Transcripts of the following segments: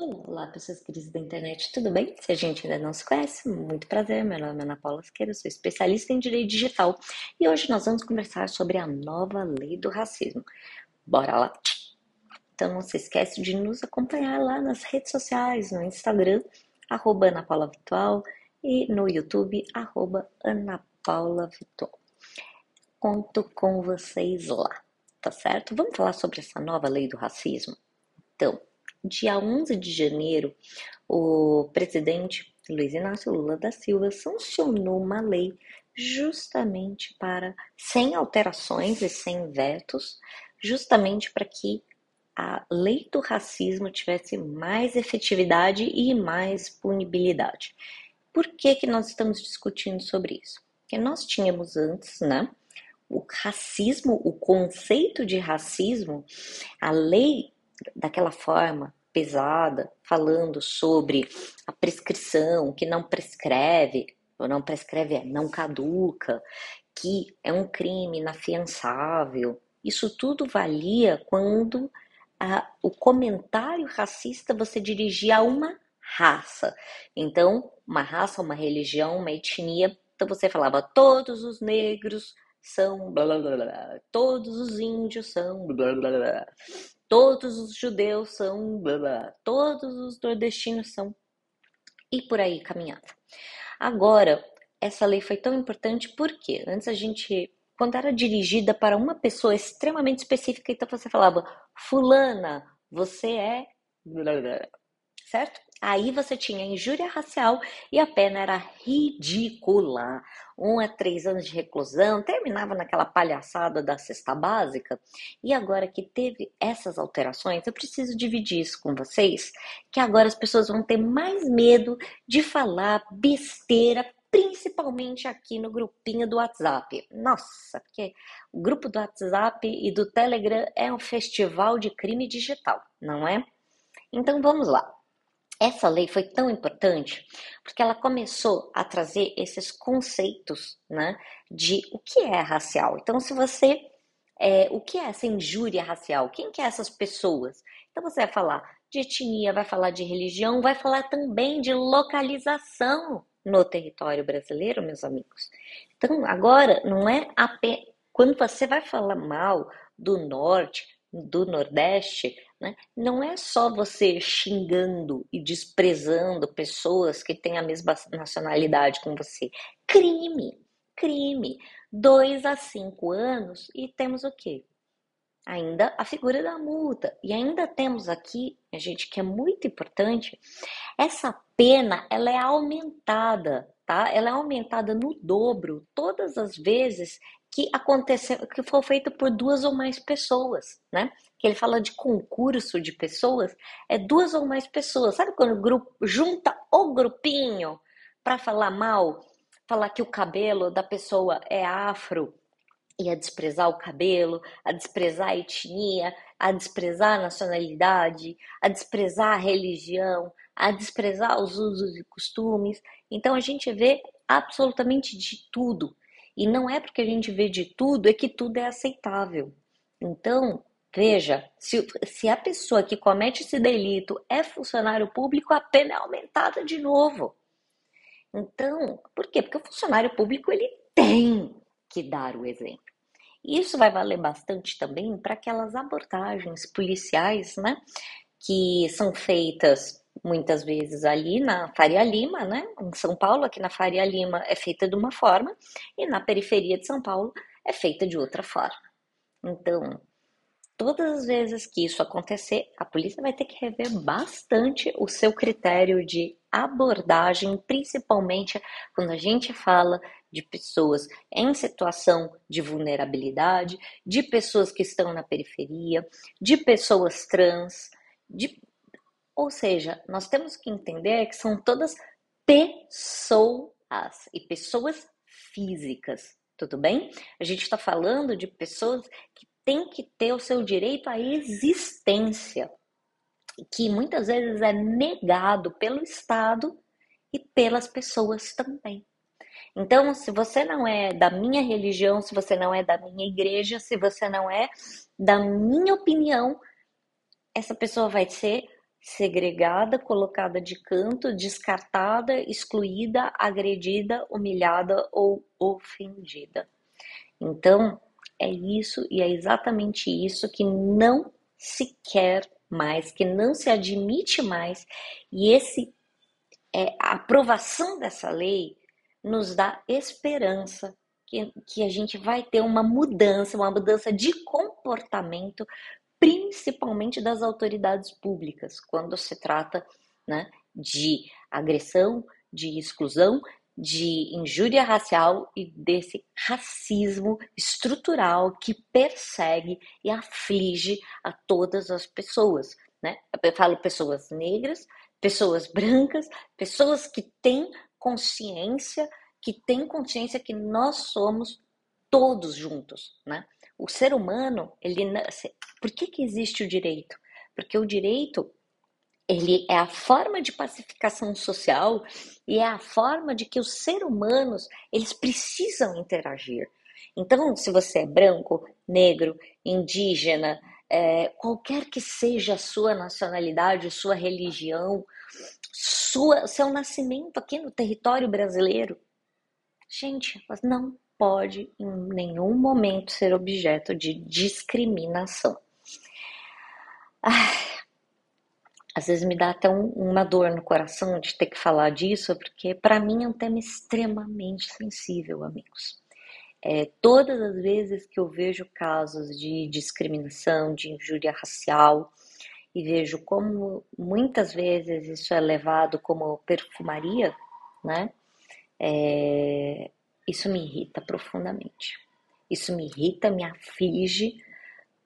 Olá, pessoas queridas da internet, tudo bem? Se a gente ainda não se conhece, muito prazer. Meu nome é Ana Paula Siqueira, sou especialista em direito digital e hoje nós vamos conversar sobre a nova lei do racismo. Bora lá! Então não se esquece de nos acompanhar lá nas redes sociais, no Instagram, arroba Ana Paula Vitual e no YouTube, arroba Ana Paula Vitual. Conto com vocês lá, tá certo? Vamos falar sobre essa nova lei do racismo? Então, dia 11 de janeiro, o presidente Luiz Inácio Lula da Silva sancionou uma lei justamente para, sem alterações e sem vetos, justamente para que a lei do racismo tivesse mais efetividade e mais punibilidade. Por que, que nós estamos discutindo sobre isso? Porque nós tínhamos antes, né, o racismo, o conceito de racismo, a lei daquela forma pesada, falando sobre a prescrição, que não prescreve, ou não prescreve é não caduca, que é um crime inafiançável. Isso tudo valia quando a, o comentário racista você dirigia a uma raça. Então, uma raça, uma religião, uma etnia. Então você falava todos os negros são blá blá blá, blá. todos os índios são blá blá blá, todos os judeus são blá blá, todos os nordestinos são e por aí caminhava. Agora, essa lei foi tão importante porque antes a gente, quando era dirigida para uma pessoa extremamente específica, então você falava, fulana, você é certo? Aí você tinha injúria racial e a pena era ridícula. Um a três anos de reclusão, terminava naquela palhaçada da cesta básica. E agora que teve essas alterações, eu preciso dividir isso com vocês, que agora as pessoas vão ter mais medo de falar besteira, principalmente aqui no grupinho do WhatsApp. Nossa, porque o grupo do WhatsApp e do Telegram é um festival de crime digital, não é? Então vamos lá. Essa lei foi tão importante porque ela começou a trazer esses conceitos, né, de o que é racial. Então, se você, é, o que é essa injúria racial? Quem que é essas pessoas? Então, você vai falar de etnia, vai falar de religião, vai falar também de localização no território brasileiro, meus amigos. Então, agora não é apenas quando você vai falar mal do norte, do nordeste, né? Não é só você xingando e desprezando pessoas que têm a mesma nacionalidade com você. Crime, crime. Dois a cinco anos e temos o quê? Ainda a figura da multa. E ainda temos aqui, a gente, que é muito importante, essa pena ela é aumentada, tá? Ela é aumentada no dobro todas as vezes que aconteceu, que for feito por duas ou mais pessoas, né? que ele fala de concurso de pessoas, é duas ou mais pessoas. Sabe quando o grupo junta o grupinho para falar mal, falar que o cabelo da pessoa é afro e a desprezar o cabelo, a desprezar a etnia, a desprezar a nacionalidade, a desprezar a religião, a desprezar os usos e costumes. Então a gente vê absolutamente de tudo. E não é porque a gente vê de tudo é que tudo é aceitável. Então, Veja, se, se a pessoa que comete esse delito é funcionário público, a pena é aumentada de novo. Então, por quê? Porque o funcionário público ele tem que dar o exemplo. Isso vai valer bastante também para aquelas abordagens policiais, né? Que são feitas muitas vezes ali na Faria Lima, né? Em São Paulo, aqui na Faria Lima é feita de uma forma e na periferia de São Paulo é feita de outra forma. Então, todas as vezes que isso acontecer, a polícia vai ter que rever bastante o seu critério de abordagem, principalmente quando a gente fala de pessoas em situação de vulnerabilidade, de pessoas que estão na periferia, de pessoas trans, de... ou seja, nós temos que entender que são todas pessoas e pessoas físicas, tudo bem? A gente está falando de pessoas que tem que ter o seu direito à existência, que muitas vezes é negado pelo Estado e pelas pessoas também. Então, se você não é da minha religião, se você não é da minha igreja, se você não é da minha opinião, essa pessoa vai ser segregada, colocada de canto, descartada, excluída, agredida, humilhada ou ofendida. Então, é isso e é exatamente isso que não se quer mais, que não se admite mais, e esse é, a aprovação dessa lei nos dá esperança que, que a gente vai ter uma mudança, uma mudança de comportamento, principalmente das autoridades públicas, quando se trata né, de agressão, de exclusão, de injúria racial e desse racismo estrutural que persegue e aflige a todas as pessoas. Né? Eu falo pessoas negras, pessoas brancas, pessoas que têm consciência, que têm consciência que nós somos todos juntos, né? O ser humano, ele por que que existe o direito? Porque o direito ele é a forma de pacificação social e é a forma de que os seres humanos eles precisam interagir. Então, se você é branco, negro, indígena, é, qualquer que seja a sua nacionalidade, sua religião, sua, seu nascimento aqui no território brasileiro, gente, não pode em nenhum momento ser objeto de discriminação. Ai, às vezes me dá até um, uma dor no coração de ter que falar disso, porque para mim é um tema extremamente sensível, amigos. É, todas as vezes que eu vejo casos de discriminação, de injúria racial, e vejo como muitas vezes isso é levado como perfumaria, né? É, isso me irrita profundamente. Isso me irrita, me aflige,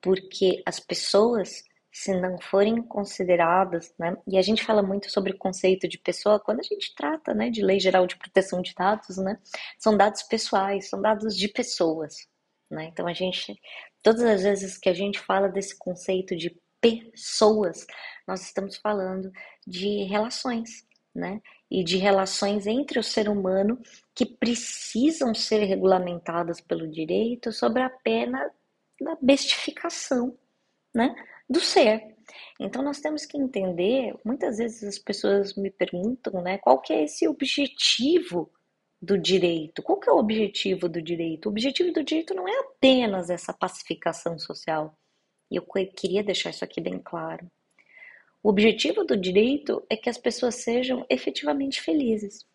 porque as pessoas se não forem consideradas, né? E a gente fala muito sobre o conceito de pessoa quando a gente trata, né, de lei geral de proteção de dados, né? São dados pessoais, são dados de pessoas, né? Então a gente, todas as vezes que a gente fala desse conceito de pessoas, nós estamos falando de relações, né? E de relações entre o ser humano que precisam ser regulamentadas pelo direito sobre a pena da bestificação, né? do ser. Então nós temos que entender, muitas vezes as pessoas me perguntam, né, qual que é esse objetivo do direito? Qual que é o objetivo do direito? O objetivo do direito não é apenas essa pacificação social. E eu queria deixar isso aqui bem claro. O objetivo do direito é que as pessoas sejam efetivamente felizes.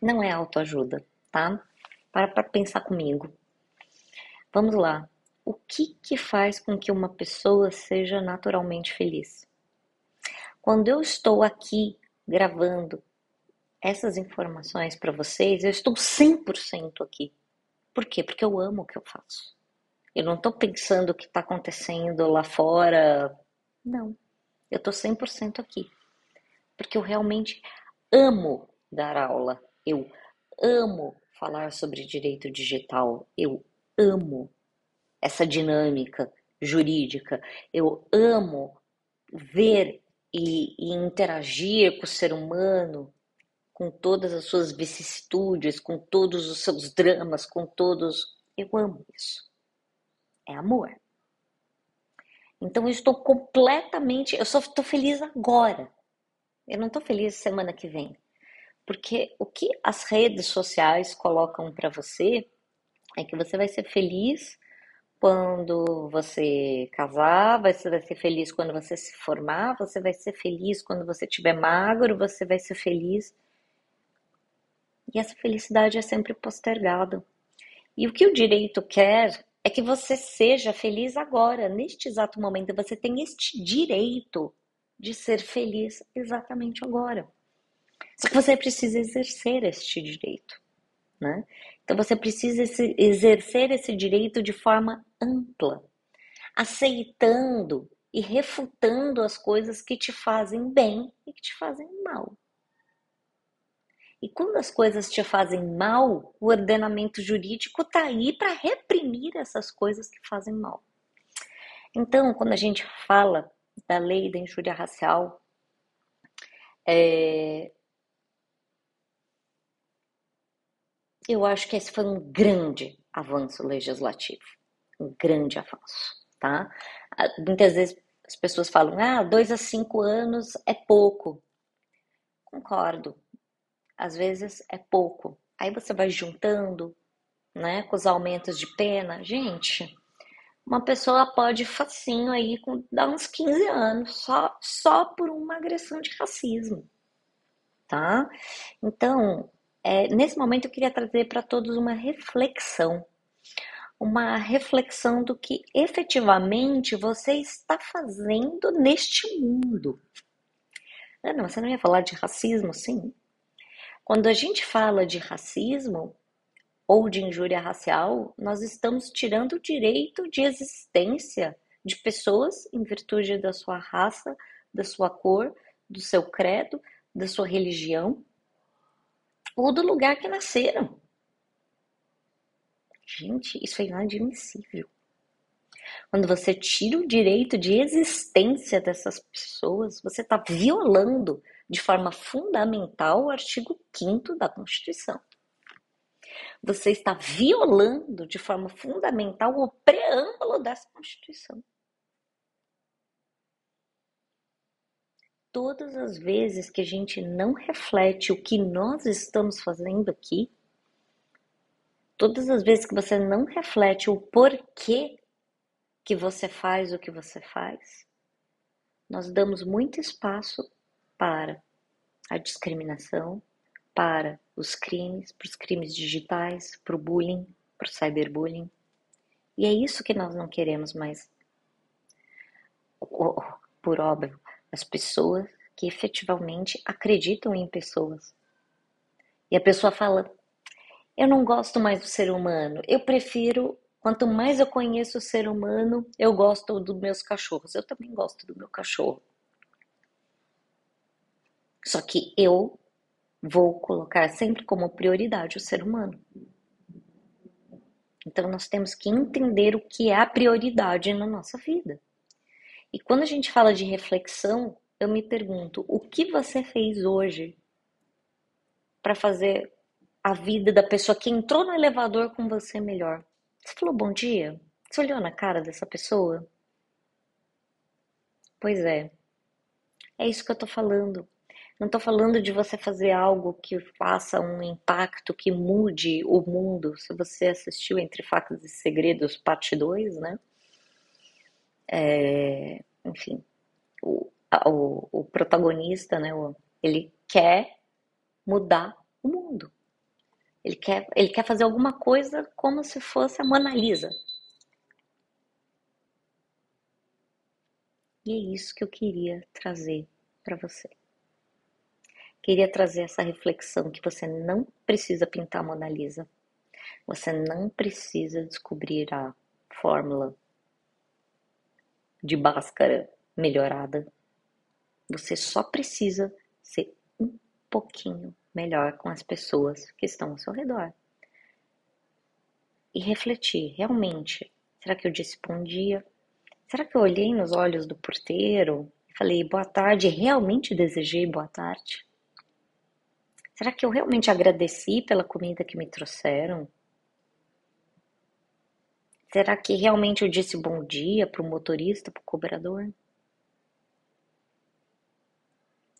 Não é autoajuda, tá? Para para pensar comigo. Vamos lá o que, que faz com que uma pessoa seja naturalmente feliz? Quando eu estou aqui gravando essas informações para vocês, eu estou 100% aqui. Por quê? Porque eu amo o que eu faço. Eu não estou pensando o que está acontecendo lá fora. Não. Eu estou 100% aqui. Porque eu realmente amo dar aula. Eu amo falar sobre direito digital. Eu amo essa dinâmica jurídica. Eu amo ver e, e, interagir com o ser humano, com todas as suas vicissitudes, com todos os seus dramas, com todos. Eu amo isso. É amor. Então eu estou completamente. Eu só estou feliz agora. Eu não estou feliz semana que vem. Porque o que as redes sociais colocam para você é que você vai ser feliz quando você casar, você vai ser feliz quando você se formar, você vai ser feliz quando você estiver magro, você vai ser feliz. E essa felicidade é sempre postergada. E o que o direito quer é que você seja feliz agora, neste exato momento. Você tem este direito de ser feliz exatamente agora. Só que você precisa exercer este direito, né? Então você precisa exercer esse direito de forma ampla, aceitando e refutando as coisas que te fazem bem e que te fazem mal. E quando as coisas te fazem mal, o ordenamento jurídico está aí para reprimir essas coisas que fazem mal. Então, quando a gente fala da lei da injúria racial, é, eu acho que esse foi um grande avanço legislativo, um grande avanço, tá? Ah, muitas vezes As pessoas falam, ah, dois a cinco anos é pouco. Concordo. Às vezes é pouco. Aí você vai juntando, né, com os aumentos de pena. Gente, uma pessoa pode facinho aí com dar uns 15 anos só só por uma agressão de racismo, tá? Então, é, nesse momento eu queria trazer para todos uma reflexão, uma reflexão do que efetivamente você está fazendo neste mundo. Ana, você não ia falar de racismo, sim? Quando a gente fala de racismo, ou de injúria racial, nós estamos tirando o direito de existência de pessoas em virtude da sua raça, da sua cor, do seu credo, da sua religião ou do lugar que nasceram. Gente, isso é inadmissível. Quando você tira o direito de existência dessas pessoas, você está violando de forma fundamental o artigo 5 da Constituição você está violando de forma fundamental o preâmbulo dessa Constituição. Todas as vezes que a gente não reflete o que nós estamos fazendo aqui, todas as vezes que você não reflete o porquê que você faz o que você faz, nós damos muito espaço para a discriminação, para os crimes, para os crimes digitais, para o bullying, para o cyberbullying. E é isso que nós não queremos mais. Por óbvio, as pessoas que efetivamente acreditam em pessoas. E a pessoa fala: Eu não gosto mais do ser humano, eu prefiro. Quanto mais eu conheço o ser humano, eu gosto dos meus cachorros. Eu também gosto do meu cachorro. Só que eu vou colocar sempre como prioridade o ser humano. Então nós temos que entender o que é a prioridade na nossa vida. E quando a gente fala de reflexão, eu me pergunto: o que você fez hoje para fazer a vida da pessoa que entrou no elevador com você melhor? Você falou bom dia? Você olhou na cara dessa pessoa? Pois é. É isso que eu tô falando. Não estou falando de você fazer algo que faça um impacto, que mude o mundo. Se você assistiu Entre Facas e Segredos, parte 2, né? É, enfim, o, o, o, protagonista, né? Ele quer mudar o mundo. Ele quer, ele quer fazer alguma coisa como se fosse a Mona Lisa. E é isso que eu queria trazer para você queria trazer essa reflexão que você não precisa pintar a Mona Lisa. Você não precisa descobrir a fórmula de Bhaskara melhorada. Você só precisa ser um pouquinho melhor com as pessoas que estão ao seu redor. E refletir, realmente, será que eu disse bom dia? Será que eu olhei nos olhos do porteiro e falei boa tarde? Realmente desejei boa tarde? Será que eu realmente agradeci pela comida que me trouxeram? Será que realmente eu disse bom dia para o motorista, para o cobrador?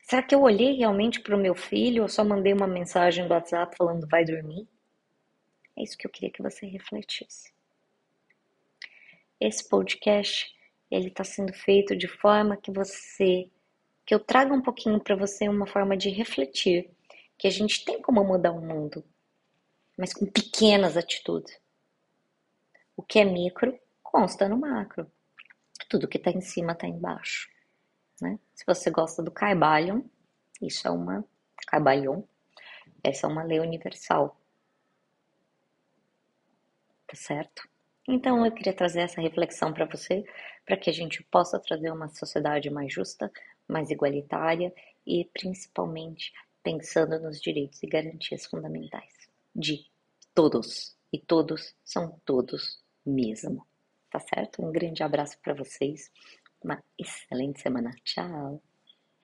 Será que eu olhei realmente para o meu filho ou só mandei uma mensagem do WhatsApp falando vai dormir? É isso que eu queria que você refletisse. Esse podcast ele está sendo feito de forma que você, que eu traga um pouquinho para você uma forma de refletir que a gente tem como mudar o mundo, mas com pequenas atitudes. O que é micro consta no macro. Tudo que está em cima está embaixo. Né? Se você gosta do Caibalion, isso é uma Caibalion, essa é uma lei universal. Tá certo? Então eu queria trazer essa reflexão para você, para que a gente possa trazer uma sociedade mais justa, mais igualitária e principalmente pensando nos direitos e garantias fundamentais de todos. E todos são todos mesmo. Tá certo? Um grande abraço para vocês. Uma excelente semana. Tchau.